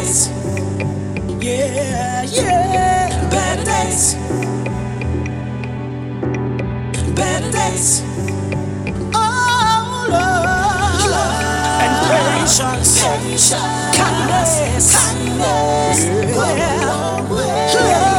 days. Yeah, yeah. Better days. Better days. Oh, Lord. Love and patience. Patience. Kindness. Kindness. Yeah. Well, well, well.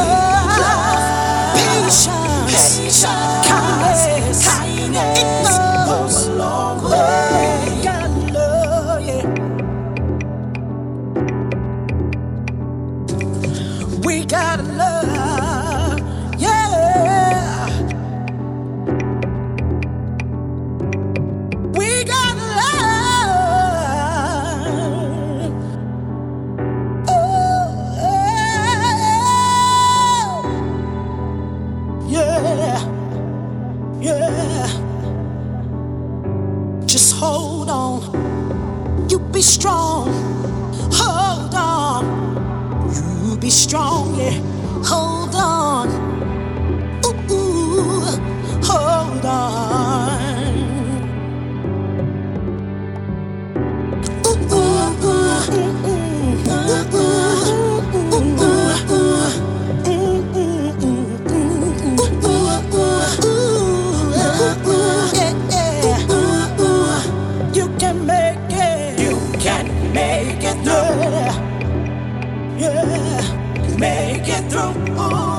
it through.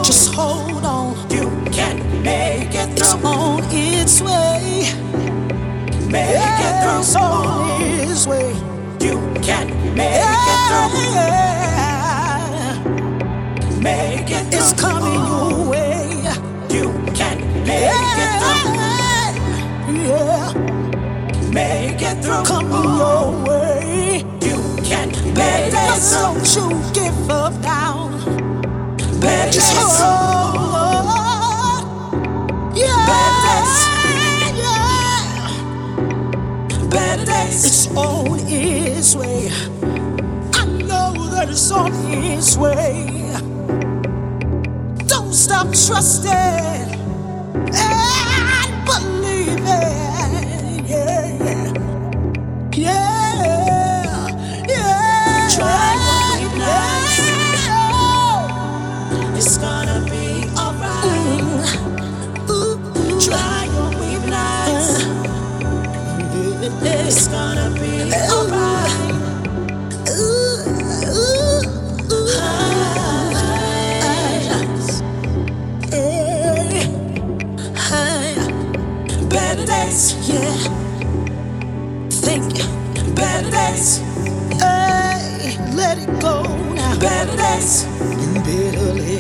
Just hold on. You can make it through. It's on its way. Make yeah, it through. It's on its way. You can make yeah, it through. Yeah. Make it through. It's coming oh, your way. You can make yeah, it through. Yeah. Make it through. Coming oh, your way. You can make it through. Don't you give up now. Badness. Oh, oh, yeah. Badness. Yeah. Badness. It's on its way. I know that it's on its way. Don't stop trusting. Hey. It's gonna be alright. Better days, yeah. Think better days. Hey, let it go now. Better days. Bitterly.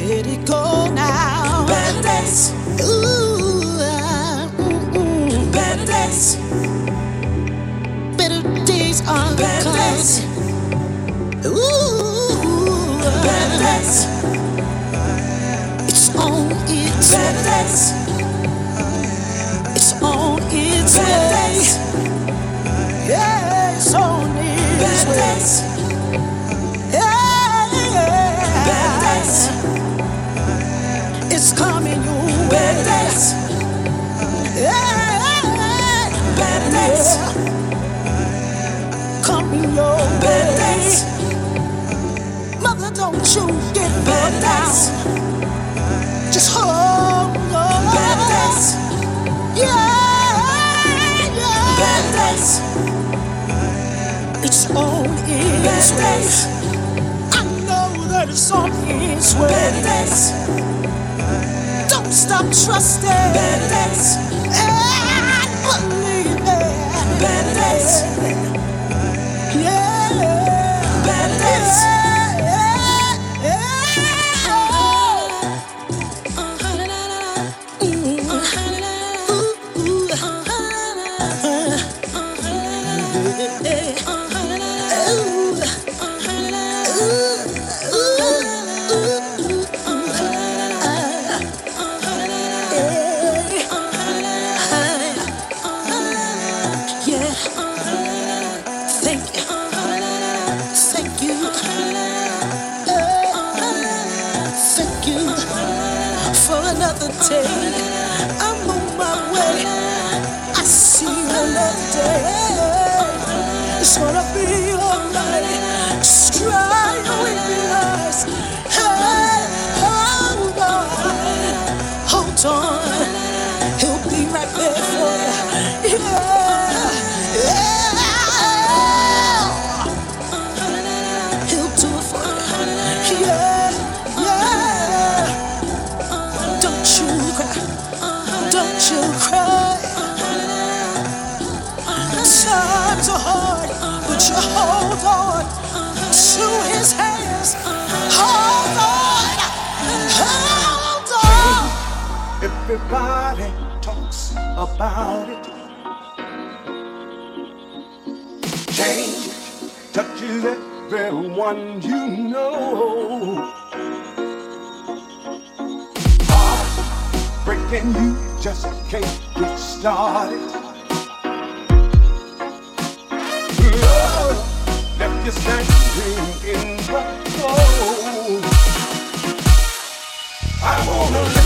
all because. Ooh, it's on its. Don't you get back. Just hold on. Back. Yeah. yeah. It's on its. I know that it's all in. way. Don't stop trusting. Back. is everyone you know. Heartbreaking, you just can't get started. Love left you standing in the cold. I wanna.